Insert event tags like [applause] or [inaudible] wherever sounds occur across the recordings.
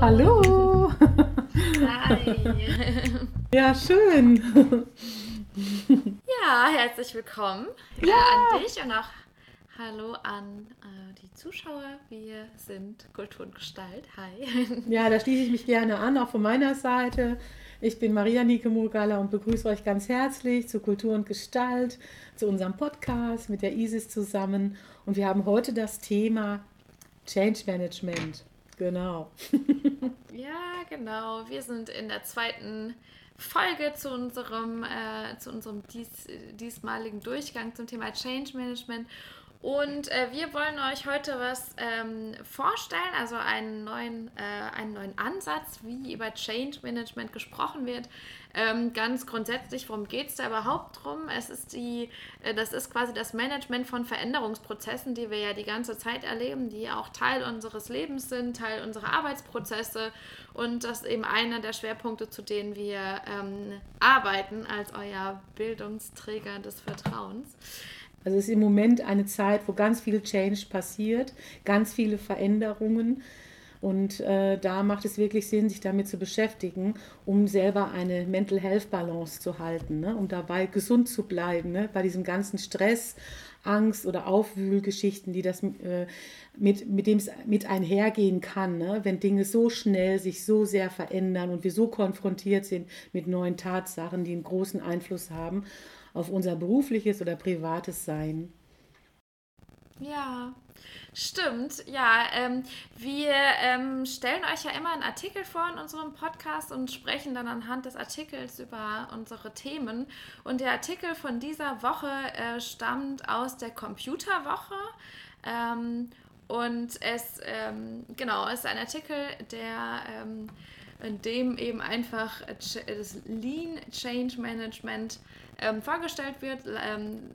Hallo. Hallo. Hi. Ja, schön. Ja, herzlich willkommen äh, Ja. an dich und auch hallo an äh, die Zuschauer. Wir sind Kultur und Gestalt. Hi. Ja, da schließe ich mich gerne an, auch von meiner Seite. Ich bin Maria Nike Murgala und begrüße euch ganz herzlich zu Kultur und Gestalt, zu unserem Podcast mit der Isis zusammen. Und wir haben heute das Thema Change Management. Genau. [laughs] Ja, genau. Wir sind in der zweiten Folge zu unserem, äh, zu unserem dies, diesmaligen Durchgang zum Thema Change Management. Und äh, wir wollen euch heute was ähm, vorstellen, also einen neuen, äh, einen neuen Ansatz, wie über Change Management gesprochen wird. Ähm, ganz grundsätzlich, worum geht es da überhaupt drum? Es ist die, äh, das ist quasi das Management von Veränderungsprozessen, die wir ja die ganze Zeit erleben, die auch Teil unseres Lebens sind, Teil unserer Arbeitsprozesse und das ist eben einer der Schwerpunkte, zu denen wir ähm, arbeiten als euer Bildungsträger des Vertrauens. Also es ist im Moment eine Zeit, wo ganz viel Change passiert, ganz viele Veränderungen. Und äh, da macht es wirklich Sinn, sich damit zu beschäftigen, um selber eine Mental Health Balance zu halten, ne? um dabei gesund zu bleiben, ne? bei diesem ganzen Stress, Angst oder Aufwühlgeschichten, die das äh, mit, mit dem es mit einhergehen kann, ne? wenn Dinge so schnell sich so sehr verändern und wir so konfrontiert sind mit neuen Tatsachen, die einen großen Einfluss haben auf unser berufliches oder privates Sein. Ja, stimmt. Ja, ähm, wir ähm, stellen euch ja immer einen Artikel vor in unserem Podcast und sprechen dann anhand des Artikels über unsere Themen. Und der Artikel von dieser Woche äh, stammt aus der Computerwoche. Ähm, und es, ähm, genau, ist ein Artikel, der, ähm, in dem eben einfach Ch- das Lean Change Management ähm, vorgestellt wird.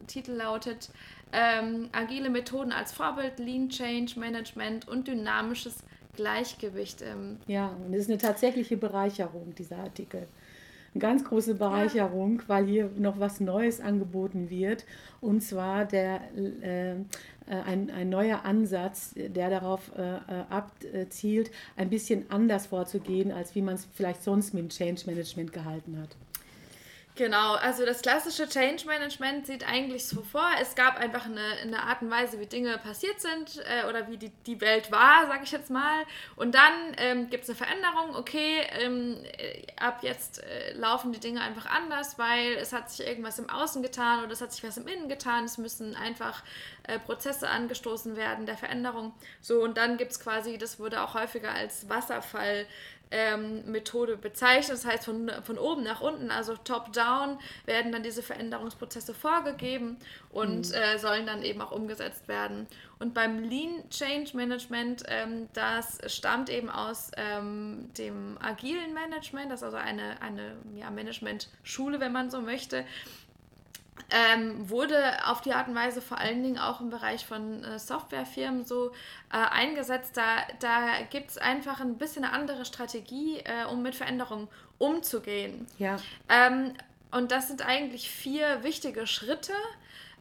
Titel lautet ähm, Agile Methoden als Vorbild, Lean Change Management und dynamisches Gleichgewicht. Ähm, Ja, und es ist eine tatsächliche Bereicherung, dieser Artikel. Eine ganz große Bereicherung, weil hier noch was Neues angeboten wird. Und zwar der, äh, äh, ein, ein neuer Ansatz, der darauf äh, äh, abzielt, ein bisschen anders vorzugehen, als wie man es vielleicht sonst mit dem Change Management gehalten hat. Genau, also das klassische Change Management sieht eigentlich so vor, es gab einfach eine, eine Art und Weise, wie Dinge passiert sind äh, oder wie die, die Welt war, sage ich jetzt mal. Und dann ähm, gibt es eine Veränderung, okay, ähm, äh, ab jetzt äh, laufen die Dinge einfach anders, weil es hat sich irgendwas im Außen getan oder es hat sich was im Innen getan. Es müssen einfach äh, Prozesse angestoßen werden der Veränderung. So, und dann gibt es quasi, das wurde auch häufiger als Wasserfall ähm, Methode bezeichnet. Das heißt, von, von oben nach unten, also top-down, werden dann diese Veränderungsprozesse vorgegeben und äh, sollen dann eben auch umgesetzt werden. Und beim Lean Change Management, ähm, das stammt eben aus ähm, dem agilen Management, das ist also eine, eine ja, Management-Schule, wenn man so möchte ähm, wurde auf die Art und Weise vor allen Dingen auch im Bereich von äh, Softwarefirmen so äh, eingesetzt. Da, da gibt es einfach ein bisschen eine andere Strategie, äh, um mit Veränderungen umzugehen. Ja, Ähm, und das sind eigentlich vier wichtige Schritte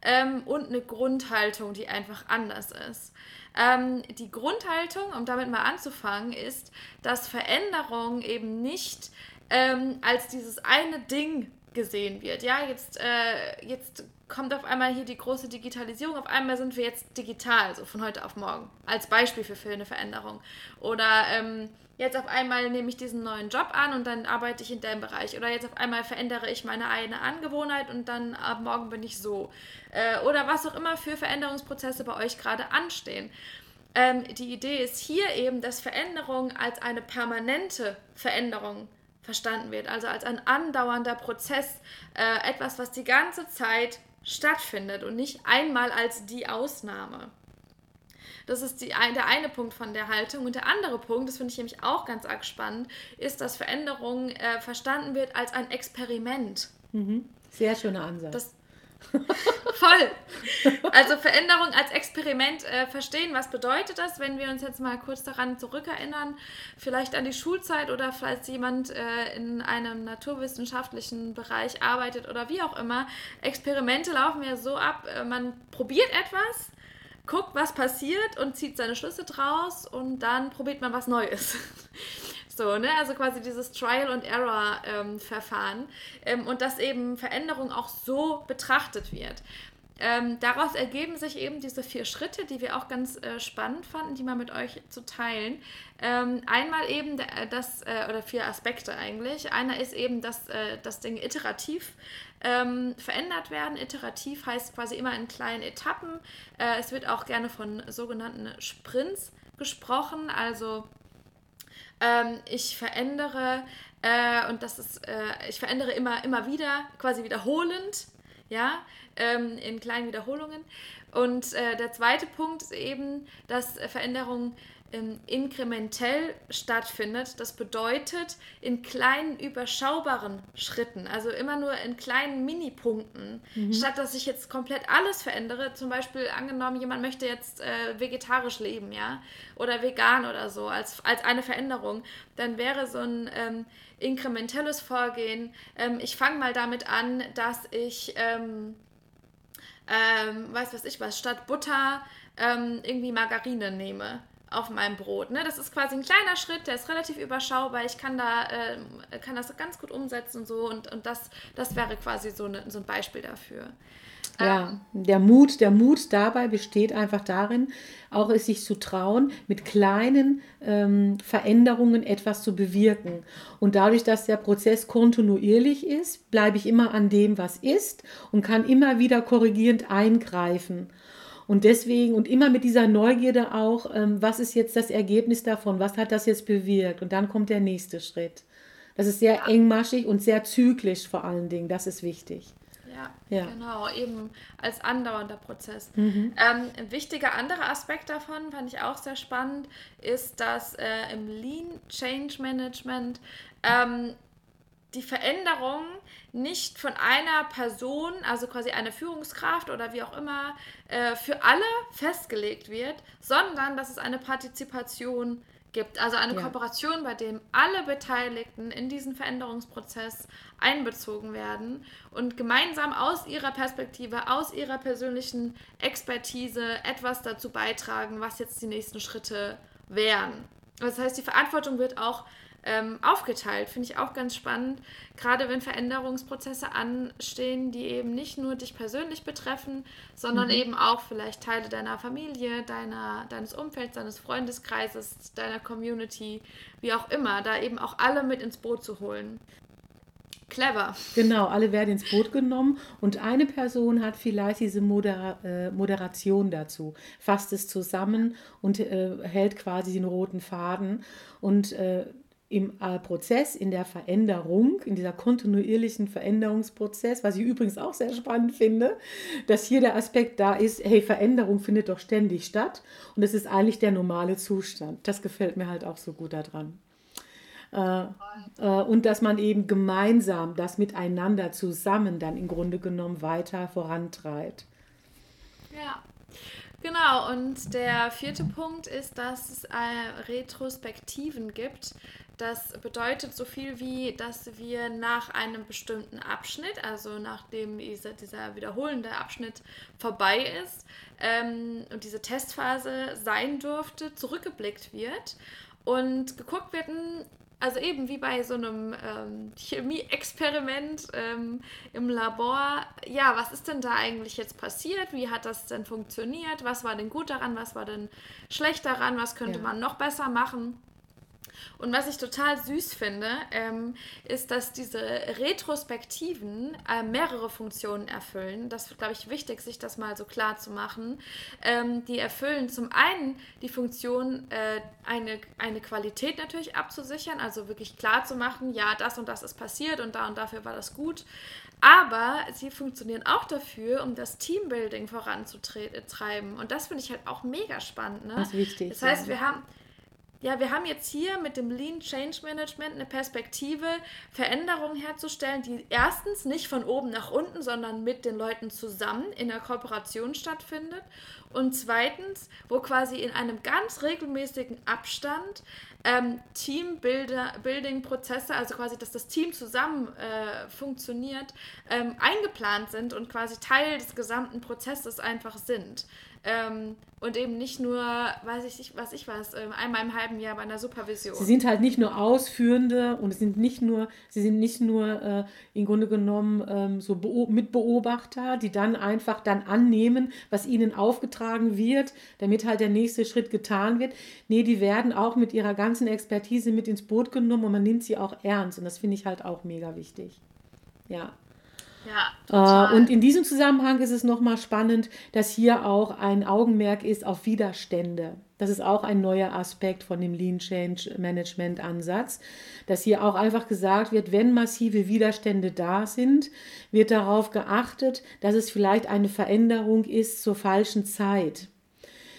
ähm, und eine Grundhaltung, die einfach anders ist. Ähm, die Grundhaltung, um damit mal anzufangen, ist, dass Veränderung eben nicht ähm, als dieses eine Ding gesehen wird. Ja, jetzt, äh, jetzt kommt auf einmal hier die große Digitalisierung, auf einmal sind wir jetzt digital, so von heute auf morgen, als Beispiel für, eine Veränderung. Oder ähm, jetzt auf einmal nehme ich diesen neuen Job an und dann arbeite ich in dem Bereich. Oder jetzt auf einmal verändere ich meine eine Angewohnheit und dann ab morgen bin ich so. Äh, oder was auch immer für Veränderungsprozesse bei euch gerade anstehen. Ähm, die Idee ist hier eben, dass Veränderung als eine permanente Veränderung verstanden wird, also als ein andauernder Prozess, äh, etwas, was die ganze Zeit stattfindet und nicht einmal als die Ausnahme. Das ist die, der eine Punkt von der Haltung. Und der andere Punkt, das finde ich nämlich auch ganz arg spannend, ist, dass Veränderung äh, verstanden wird als ein Experiment. Mhm. Sehr schöner Ansatz. Das, Voll. Also Veränderung als Experiment äh, verstehen. Was bedeutet das, wenn wir uns jetzt mal kurz daran zurückerinnern, vielleicht an die Schulzeit oder falls jemand äh, in einem naturwissenschaftlichen Bereich arbeitet oder wie auch immer. Experimente laufen ja so ab, äh, man probiert etwas, guckt, was passiert und zieht seine Schlüsse draus und dann probiert man was Neues. So, ne? Also quasi dieses Trial and Error ähm, Verfahren ähm, und dass eben Veränderung auch so betrachtet wird. Ähm, daraus ergeben sich eben diese vier Schritte, die wir auch ganz äh, spannend fanden, die mal mit euch zu teilen. Ähm, einmal eben äh, das, äh, oder vier Aspekte eigentlich. Einer ist eben, dass, äh, dass Dinge iterativ ähm, verändert werden. Iterativ heißt quasi immer in kleinen Etappen. Äh, es wird auch gerne von sogenannten Sprints gesprochen, also ähm, ich verändere äh, und das ist, äh, ich verändere immer, immer wieder, quasi wiederholend, ja, ähm, in kleinen Wiederholungen. Und äh, der zweite Punkt ist eben, dass Veränderung ähm, inkrementell stattfindet. Das bedeutet in kleinen, überschaubaren Schritten, also immer nur in kleinen Minipunkten, mhm. statt dass ich jetzt komplett alles verändere. Zum Beispiel angenommen, jemand möchte jetzt äh, vegetarisch leben, ja, oder vegan oder so, als, als eine Veränderung, dann wäre so ein ähm, inkrementelles Vorgehen. Ähm, ich fange mal damit an, dass ich, ähm, ähm, weiß was ich was, statt Butter ähm, irgendwie Margarine nehme auf meinem Brot. Ne? Das ist quasi ein kleiner Schritt, der ist relativ überschaubar. Ich kann, da, äh, kann das ganz gut umsetzen und so und, und das, das wäre quasi so, eine, so ein Beispiel dafür. Ja, ähm, der Mut, der Mut dabei besteht einfach darin, auch es sich zu trauen, mit kleinen ähm, Veränderungen etwas zu bewirken. Und dadurch, dass der Prozess kontinuierlich ist, bleibe ich immer an dem, was ist und kann immer wieder korrigierend eingreifen. Und deswegen und immer mit dieser Neugierde auch, ähm, was ist jetzt das Ergebnis davon? Was hat das jetzt bewirkt? Und dann kommt der nächste Schritt. Das ist sehr engmaschig und sehr zyklisch vor allen Dingen. Das ist wichtig. Ja, ja. genau, eben als andauernder Prozess. Mhm. Ähm, ein wichtiger anderer Aspekt davon, fand ich auch sehr spannend, ist, dass äh, im Lean Change Management ähm, die Veränderung nicht von einer Person, also quasi einer Führungskraft oder wie auch immer, äh, für alle festgelegt wird, sondern dass es eine Partizipation gibt. Also eine ja. Kooperation, bei dem alle Beteiligten in diesen Veränderungsprozess einbezogen werden und gemeinsam aus ihrer Perspektive, aus ihrer persönlichen Expertise etwas dazu beitragen, was jetzt die nächsten Schritte wären. Das heißt, die Verantwortung wird auch ähm, aufgeteilt. Finde ich auch ganz spannend, gerade wenn Veränderungsprozesse anstehen, die eben nicht nur dich persönlich betreffen, sondern mhm. eben auch vielleicht Teile deiner Familie, deiner, deines Umfelds, deines Freundeskreises, deiner Community, wie auch immer, da eben auch alle mit ins Boot zu holen. Clever. Genau, alle werden ins Boot genommen und eine Person hat vielleicht diese Modera äh, Moderation dazu, fasst es zusammen und äh, hält quasi den roten Faden und äh, im äh, Prozess, in der Veränderung, in dieser kontinuierlichen Veränderungsprozess, was ich übrigens auch sehr spannend finde, dass hier der Aspekt da ist, hey, Veränderung findet doch ständig statt und es ist eigentlich der normale Zustand. Das gefällt mir halt auch so gut daran. Äh, äh, und dass man eben gemeinsam das miteinander zusammen dann im Grunde genommen weiter vorantreibt. Ja. Genau, und der vierte Punkt ist, dass es äh, Retrospektiven gibt. Das bedeutet so viel wie, dass wir nach einem bestimmten Abschnitt, also nachdem dieser, dieser wiederholende Abschnitt vorbei ist ähm, und diese Testphase sein durfte, zurückgeblickt wird und geguckt wird, hm, also eben wie bei so einem ähm, Chemie-Experiment ähm, im Labor, ja, was ist denn da eigentlich jetzt passiert? Wie hat das denn funktioniert? Was war denn gut daran? Was war denn schlecht daran? Was könnte ja. man noch besser machen? Und was ich total süß finde, ähm, ist, dass diese Retrospektiven äh, mehrere Funktionen erfüllen. Das ist, glaube ich, wichtig, sich das mal so klar zu machen. Ähm, die erfüllen zum einen die Funktion, äh, eine, eine Qualität natürlich abzusichern, also wirklich klar zu machen, ja, das und das ist passiert und da und dafür war das gut. Aber sie funktionieren auch dafür, um das Teambuilding voranzutreiben. Und das finde ich halt auch mega spannend. Ne? Das ist wichtig. Das heißt, ja. wir haben ja, wir haben jetzt hier mit dem Lean Change Management eine Perspektive, Veränderungen herzustellen, die erstens nicht von oben nach unten, sondern mit den Leuten zusammen in der Kooperation stattfindet. Und zweitens, wo quasi in einem ganz regelmäßigen Abstand ähm, Team-Building-Prozesse, also quasi, dass das Team zusammen äh, funktioniert, ähm, eingeplant sind und quasi Teil des gesamten Prozesses einfach sind. Ähm, und eben nicht nur, weiß ich nicht, was ich weiß, ähm, einmal im halben Jahr bei einer Supervision. Sie sind halt nicht nur Ausführende und es sind nicht nur, sie sind nicht nur äh, im Grunde genommen ähm, so Mitbeobachter, die dann einfach dann annehmen, was ihnen aufgetragen wird, damit halt der nächste Schritt getan wird. Nee, die werden auch mit ihrer ganzen Expertise mit ins Boot genommen und man nimmt sie auch ernst. Und das finde ich halt auch mega wichtig. Ja. Ja, äh, und in diesem Zusammenhang ist es nochmal spannend, dass hier auch ein Augenmerk ist auf Widerstände. Das ist auch ein neuer Aspekt von dem Lean Change Management Ansatz, dass hier auch einfach gesagt wird, wenn massive Widerstände da sind, wird darauf geachtet, dass es vielleicht eine Veränderung ist zur falschen Zeit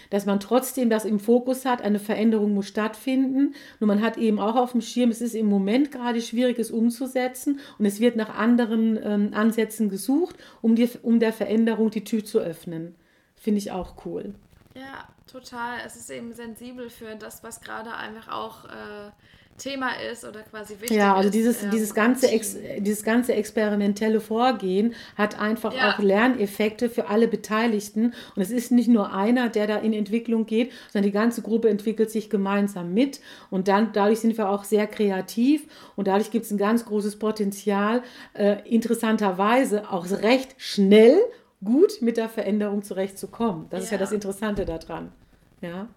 dass man trotzdem das im Fokus hat, eine Veränderung muss stattfinden. Nur man hat eben auch auf dem Schirm, es ist im Moment gerade schwierig, es umzusetzen und es wird nach anderen ähm, Ansätzen gesucht, um, die, um der Veränderung die Tür zu öffnen. Finde ich auch cool. Ja, total. Es ist eben sensibel für das, was gerade einfach auch äh, Thema ist oder quasi wichtig ist. Ja, also dieses, ist, dieses, ganze dieses ganze experimentelle Vorgehen hat einfach ja. auch Lerneffekte für alle Beteiligten. Und es ist nicht nur einer, der da in Entwicklung geht, sondern die ganze Gruppe entwickelt sich gemeinsam mit. Und dann dadurch sind wir auch sehr kreativ und dadurch gibt es ein ganz großes Potenzial, äh, interessanterweise auch recht schnell gut mit der Veränderung zurechtzukommen. Das ja. ist ja das Interessante daran. Ja.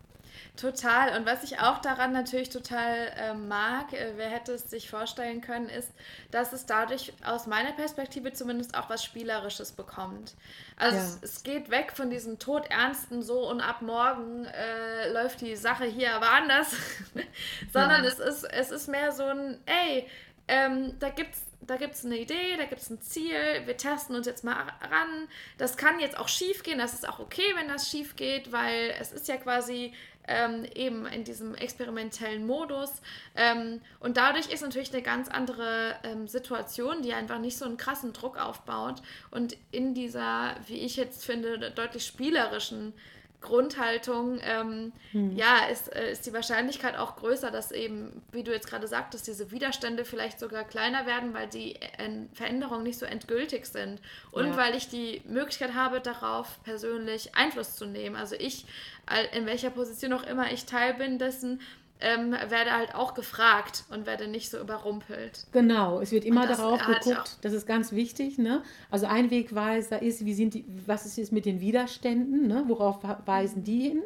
Total. Und was ich auch daran natürlich total äh, mag, äh, wer hätte es sich vorstellen können, ist, dass es dadurch aus meiner Perspektive zumindest auch was Spielerisches bekommt. Also ja. es, es, geht weg von diesem todernsten so und ab morgen äh, läuft die Sache hier aber anders, [laughs] sondern ja. es, ist, es ist mehr so ein, ey, ähm, da gibt es da gibt's eine Idee, da gibt es ein Ziel, wir testen uns jetzt mal ran. Das kann jetzt auch schief gehen, das ist auch okay, wenn das schief geht, weil es ist ja quasi ähm, eben in diesem experimentellen Modus. Ähm, und dadurch ist natürlich eine ganz andere ähm, Situation, die einfach nicht so einen krassen Druck aufbaut. Und in dieser, wie ich jetzt finde, deutlich spielerischen Grundhaltung, ähm, hm. ja, ist, äh, ist die Wahrscheinlichkeit auch größer, dass eben, wie du jetzt gerade sagtest, diese Widerstände vielleicht sogar kleiner werden, weil die äh, Veränderungen nicht so endgültig sind und ja. weil ich die Möglichkeit habe, darauf persönlich Einfluss zu nehmen. Also ich, in welcher Position auch immer ich Teil bin dessen, ähm, werde halt auch gefragt und werde nicht so überrumpelt. Genau, es wird immer darauf geguckt, das ist ganz wichtig. Ne? Also ein Wegweiser ist, wie sind die, was ist jetzt mit den Widerständen, ne? worauf weisen die hin?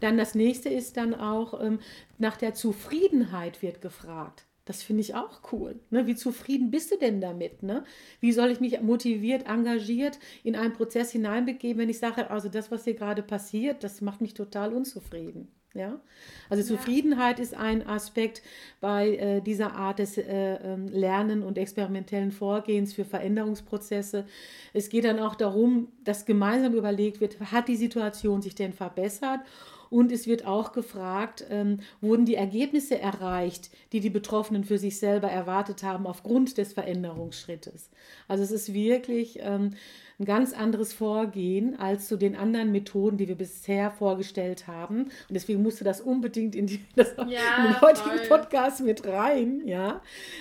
Dann das nächste ist dann auch, ähm, nach der Zufriedenheit wird gefragt. Das finde ich auch cool. Ne? Wie zufrieden bist du denn damit? Ne? Wie soll ich mich motiviert, engagiert in einen Prozess hineinbegeben, wenn ich sage, also das, was hier gerade passiert, das macht mich total unzufrieden. Ja? Also ja. Zufriedenheit ist ein Aspekt bei äh, dieser Art des äh, ähm, Lernen und experimentellen Vorgehens für Veränderungsprozesse. Es geht dann auch darum, dass gemeinsam überlegt wird, hat die Situation sich denn verbessert? Und es wird auch gefragt, ähm, wurden die Ergebnisse erreicht, die die Betroffenen für sich selber erwartet haben aufgrund des Veränderungsschrittes. Also es ist wirklich ähm, ein ganz anderes Vorgehen als zu den anderen Methoden, die wir bisher vorgestellt haben. Und deswegen musste das unbedingt in, die, das, ja, in den heutigen voll. Podcast mit rein, ja,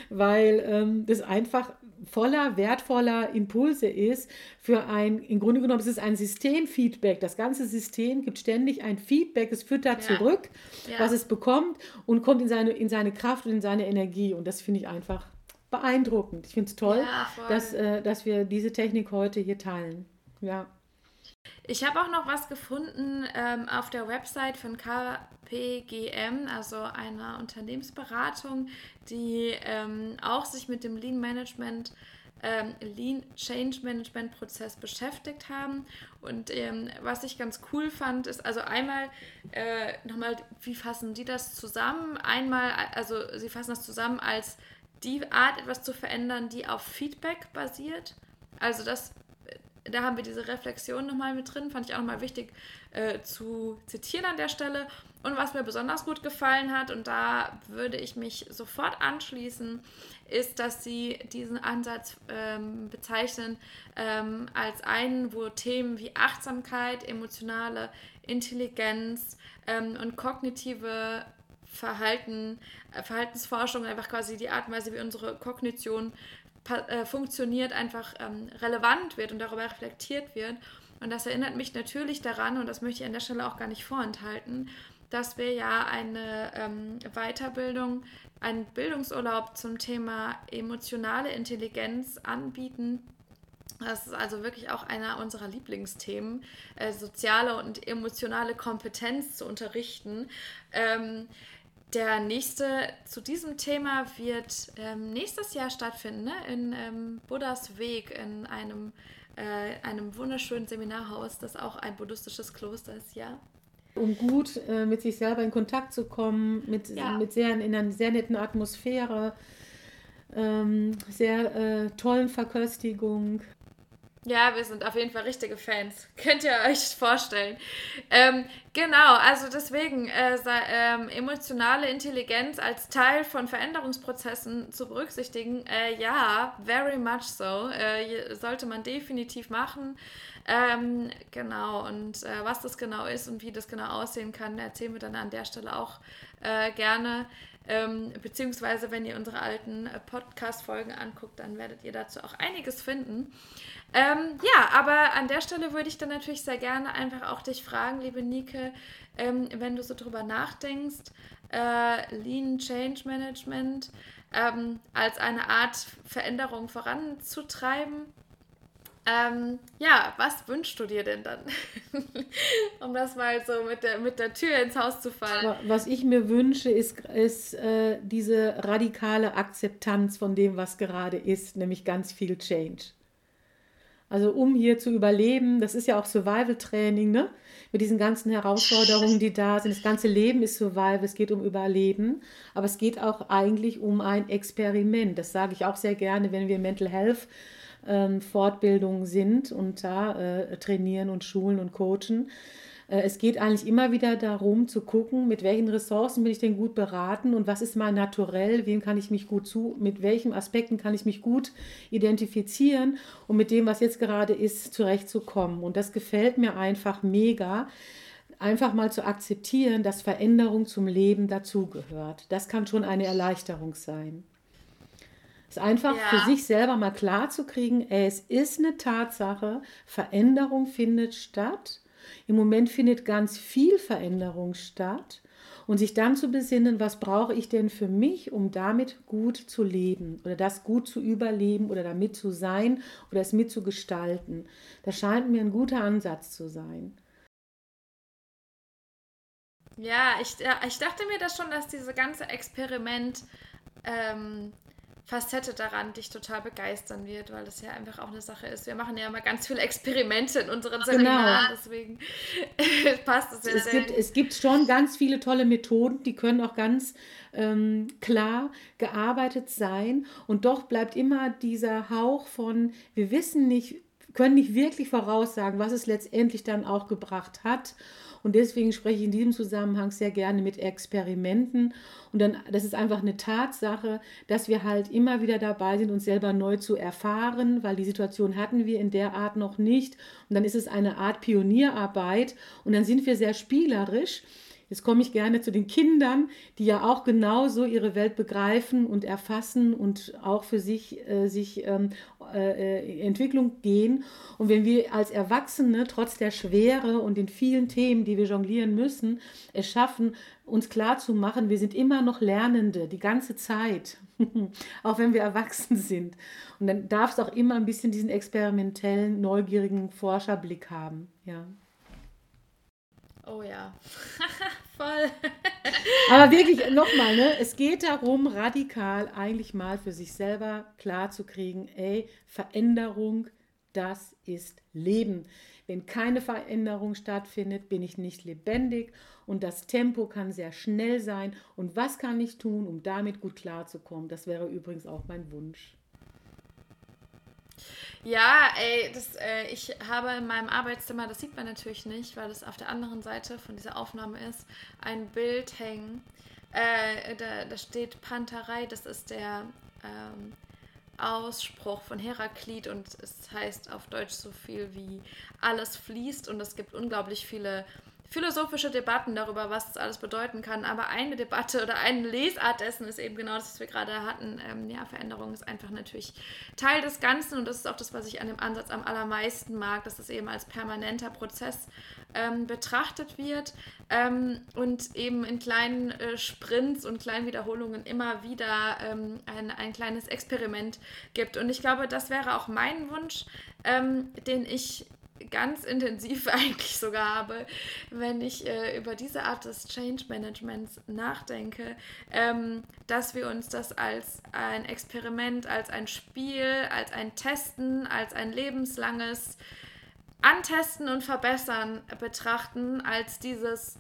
weil ähm, das einfach voller wertvoller Impulse ist für ein, im Grunde genommen ist es ein Systemfeedback. Das ganze System gibt ständig ein Feedback, es füttert ja. zurück, ja. was es bekommt und kommt in seine, in seine Kraft und in seine Energie. Und das finde ich einfach beeindruckend. Ich finde es toll, ja, dass, äh, dass wir diese Technik heute hier teilen. Ja. Ich habe auch noch was gefunden ähm, auf der Website von KPGM, also einer Unternehmensberatung, die ähm, auch sich mit dem Lean Management, ähm, Lean Change Management Prozess beschäftigt haben. Und ähm, was ich ganz cool fand, ist also einmal äh, nochmal, wie fassen die das zusammen? Einmal, also sie fassen das zusammen als die Art, etwas zu verändern, die auf Feedback basiert. Also das, da haben wir diese Reflexion nochmal mit drin, fand ich auch nochmal wichtig äh, zu zitieren an der Stelle. Und was mir besonders gut gefallen hat, und da würde ich mich sofort anschließen, ist, dass sie diesen Ansatz ähm, bezeichnen ähm, als einen, wo Themen wie Achtsamkeit, emotionale Intelligenz ähm, und kognitive Verhalten, äh, Verhaltensforschung, einfach quasi die Art und Weise, wie unsere Kognition äh, funktioniert, einfach ähm, relevant wird und darüber reflektiert wird. Und das erinnert mich natürlich daran, und das möchte ich an der Stelle auch gar nicht vorenthalten, dass wir ja eine ähm, Weiterbildung, einen Bildungsurlaub zum Thema emotionale Intelligenz anbieten. Das ist also wirklich auch einer unserer Lieblingsthemen, äh, soziale und emotionale Kompetenz zu unterrichten. Ähm, der nächste zu diesem Thema wird ähm, nächstes Jahr stattfinden, ne? in ähm, Buddhas Weg, in einem, äh, einem wunderschönen Seminarhaus, das auch ein buddhistisches Kloster ist, ja um gut äh, mit sich selber in Kontakt zu kommen, mit, ja. mit sehr, in einer sehr netten Atmosphäre, ähm, sehr äh, tollen Verköstigung. Ja, wir sind auf jeden Fall richtige Fans. [laughs] Könnt ihr euch vorstellen. Ähm, genau, also deswegen äh, ähm, emotionale Intelligenz als Teil von Veränderungsprozessen zu berücksichtigen, äh, ja, very much so. Äh, sollte man definitiv machen. Ähm, genau, und äh, was das genau ist und wie das genau aussehen kann, erzählen wir dann an der Stelle auch äh, gerne. Ähm, beziehungsweise, wenn ihr unsere alten äh, Podcast-Folgen anguckt, dann werdet ihr dazu auch einiges finden. Ähm, ja, aber an der Stelle würde ich dann natürlich sehr gerne einfach auch dich fragen, liebe Nike, ähm, wenn du so drüber nachdenkst, äh, Lean Change Management ähm, als eine Art Veränderung voranzutreiben ähm, ja, was wünschst du dir denn dann? [laughs] um das mal so mit der, mit der Tür ins Haus zu fallen. Was ich mir wünsche, ist, ist äh, diese radikale Akzeptanz von dem, was gerade ist, nämlich ganz viel Change. Also um hier zu überleben, das ist ja auch Survival-Training, ne? Mit diesen ganzen Herausforderungen, die da sind. Das ganze Leben ist Survival, es geht um Überleben, aber es geht auch eigentlich um ein Experiment. Das sage ich auch sehr gerne, wenn wir Mental Health ähm, Fortbildungen sind und da äh, trainieren und schulen und coachen. Äh, es geht eigentlich immer wieder darum zu gucken, mit welchen Ressourcen bin ich denn gut beraten und was ist mein Naturell, wem kann ich mich gut zu, mit welchen Aspekten kann ich mich gut identifizieren und mit dem, was jetzt gerade ist, zurechtzukommen. Und das gefällt mir einfach mega einfach mal zu akzeptieren, dass Veränderung zum Leben dazugehört. Das kann schon eine Erleichterung sein. Es einfach ja. für sich selber mal klar zu kriegen, es ist eine Tatsache, Veränderung findet statt. Im Moment findet ganz viel Veränderung statt. Und sich dann zu besinnen, was brauche ich denn für mich, um damit gut zu leben oder das gut zu überleben oder damit zu sein oder es mitzugestalten. Das scheint mir ein guter Ansatz zu sein. Ja, ich, ich dachte mir das schon, dass dieses ganze Experiment ähm, Facette daran dich total begeistern wird, weil das ja einfach auch eine Sache ist. Wir machen ja immer ganz viele Experimente in unseren genau. Seminaren, genau. deswegen [laughs] passt es ja es sehr. Gibt, es gibt schon ganz viele tolle Methoden, die können auch ganz ähm, klar gearbeitet sein und doch bleibt immer dieser Hauch von, wir wissen nicht, können nicht wirklich voraussagen, was es letztendlich dann auch gebracht hat. Und deswegen spreche ich in diesem Zusammenhang sehr gerne mit Experimenten. Und dann, das ist einfach eine Tatsache, dass wir halt immer wieder dabei sind, uns selber neu zu erfahren, weil die Situation hatten wir in der Art noch nicht. Und dann ist es eine Art Pionierarbeit. Und dann sind wir sehr spielerisch. Jetzt komme ich gerne zu den Kindern, die ja auch genauso ihre Welt begreifen und erfassen und auch für sich, äh, sich ähm, äh, Entwicklung gehen. Und wenn wir als Erwachsene trotz der Schwere und den vielen Themen, die wir jonglieren müssen, es schaffen, uns klarzumachen, wir sind immer noch Lernende die ganze Zeit, [laughs] auch wenn wir erwachsen sind. Und dann darf es auch immer ein bisschen diesen experimentellen, neugierigen Forscherblick haben. Ja. Oh ja, [laughs] voll. [laughs] Aber wirklich, nochmal, ne? es geht darum, radikal eigentlich mal für sich selber klarzukriegen, ey, Veränderung, das ist Leben. Wenn keine Veränderung stattfindet, bin ich nicht lebendig und das Tempo kann sehr schnell sein. Und was kann ich tun, um damit gut klarzukommen? Das wäre übrigens auch mein Wunsch. Ja, ey, das, äh, ich habe in meinem Arbeitszimmer, das sieht man natürlich nicht, weil das auf der anderen Seite von dieser Aufnahme ist, ein Bild hängen. Äh, da, da steht Panterei, das ist der ähm, Ausspruch von Heraklit und es heißt auf Deutsch so viel wie alles fließt und es gibt unglaublich viele philosophische Debatten darüber, was das alles bedeuten kann. Aber eine Debatte oder eine Lesart dessen ist eben genau das, was wir gerade hatten. Ähm, ja, Veränderung ist einfach natürlich Teil des Ganzen und das ist auch das, was ich an dem Ansatz am allermeisten mag, dass es eben als permanenter Prozess ähm, betrachtet wird ähm, und eben in kleinen äh, Sprints und kleinen Wiederholungen immer wieder ähm, ein, ein kleines Experiment gibt. Und ich glaube, das wäre auch mein Wunsch, ähm, den ich ganz intensiv [laughs] eigentlich sogar habe, wenn ich äh, über diese Art des Change Managements nachdenke, ähm, dass wir uns das als ein Experiment, als ein Spiel, als ein Testen, als ein lebenslanges Antesten und Verbessern betrachten, als dieses,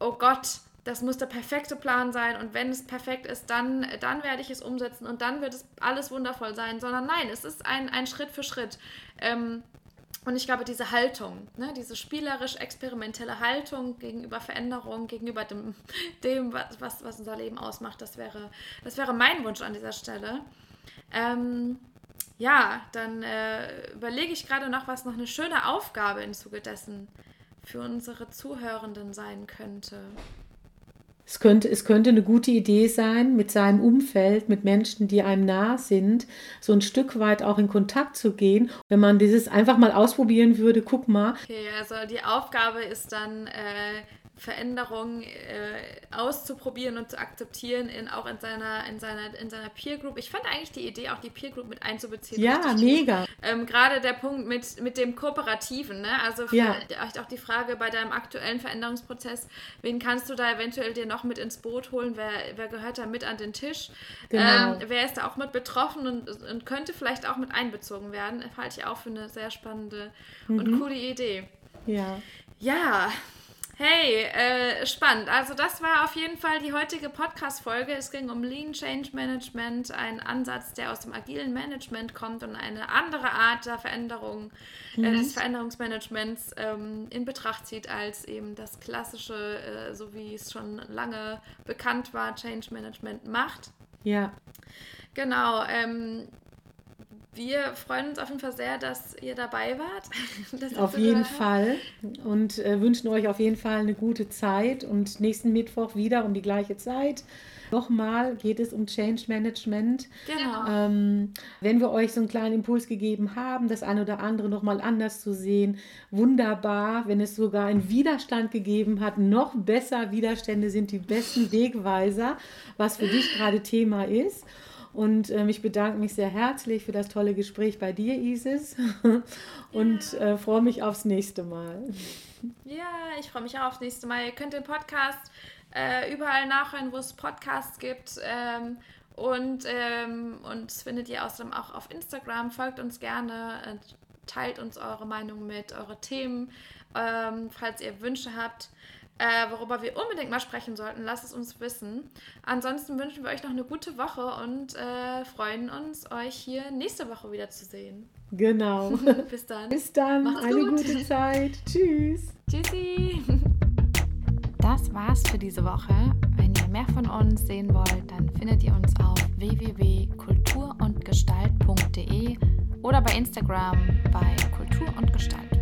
oh Gott, das muss der perfekte Plan sein und wenn es perfekt ist, dann, dann werde ich es umsetzen und dann wird es alles wundervoll sein, sondern nein, es ist ein, ein Schritt für Schritt. Ähm, und ich glaube, diese Haltung, ne, diese spielerisch-experimentelle Haltung gegenüber Veränderung, gegenüber dem, [laughs] dem was, was unser Leben ausmacht, das wäre, das wäre mein Wunsch an dieser Stelle. Ähm, ja, dann äh, überlege ich gerade noch, was noch eine schöne Aufgabe im Zuge dessen für unsere Zuhörenden sein könnte. Es könnte, es könnte eine gute Idee sein, mit seinem Umfeld, mit Menschen, die einem nah sind, so ein Stück weit auch in Kontakt zu gehen. Wenn man dieses einfach mal ausprobieren würde, guck mal. Okay, also die Aufgabe ist dann, äh, Veränderungen äh, auszuprobieren und zu akzeptieren, in, auch in seiner, in, seiner, in seiner Peer Group. Ich fand eigentlich die Idee, auch die Peer Group mit einzubeziehen. Ja, mega. Ähm, Gerade der Punkt mit, mit dem Kooperativen, ne? also vielleicht ja. auch die Frage bei deinem aktuellen Veränderungsprozess, wen kannst du da eventuell dir noch mit ins Boot holen? Wer, wer gehört da mit an den Tisch? Genau. Ähm, wer ist da auch mit betroffen und, und könnte vielleicht auch mit einbezogen werden? Halte ich auch für eine sehr spannende mhm. und coole Idee. Ja. Ja, Hey, äh, spannend. Also das war auf jeden Fall die heutige Podcast-Folge. Es ging um Lean Change Management, ein Ansatz, der aus dem agilen Management kommt und eine andere Art der Veränderung, mhm. äh, des Veränderungsmanagements ähm, in Betracht zieht als eben das klassische, äh, so wie es schon lange bekannt war, Change Management macht. Ja. Genau. Ähm, wir freuen uns auf jeden Fall sehr, dass ihr dabei wart. [laughs] auf jeden Fall und äh, wünschen euch auf jeden Fall eine gute Zeit und nächsten Mittwoch wieder um die gleiche Zeit. Nochmal geht es um Change Management. Genau. Ähm, wenn wir euch so einen kleinen Impuls gegeben haben, das eine oder andere nochmal anders zu sehen, wunderbar. Wenn es sogar einen Widerstand gegeben hat, noch besser. Widerstände sind die besten Wegweiser, was für dich gerade Thema ist. Und ähm, ich bedanke mich sehr herzlich für das tolle Gespräch bei dir, Isis. [laughs] Und ja. äh, freue mich aufs nächste Mal. Ja, ich freue mich auch aufs nächste Mal. Ihr könnt den Podcast äh, überall nachhören, wo es Podcasts gibt. Ähm, und ähm, uns findet ihr außerdem auch auf Instagram. Folgt uns gerne, äh, teilt uns eure Meinung mit, eure Themen, ähm, falls ihr Wünsche habt äh, worüber wir unbedingt mal sprechen sollten. Lasst es uns wissen. Ansonsten wünschen wir euch noch eine gute Woche und äh, freuen uns, euch hier nächste Woche wieder zu sehen. Genau. [laughs] Bis dann. Bis dann. Macht's eine gut. gute Zeit. Tschüss. Tschüssi. Das war's für diese Woche. Wenn ihr mehr von uns sehen wollt, dann findet ihr uns auf www.kulturundgestalt.de oder bei Instagram bei Kultur und Gestalt.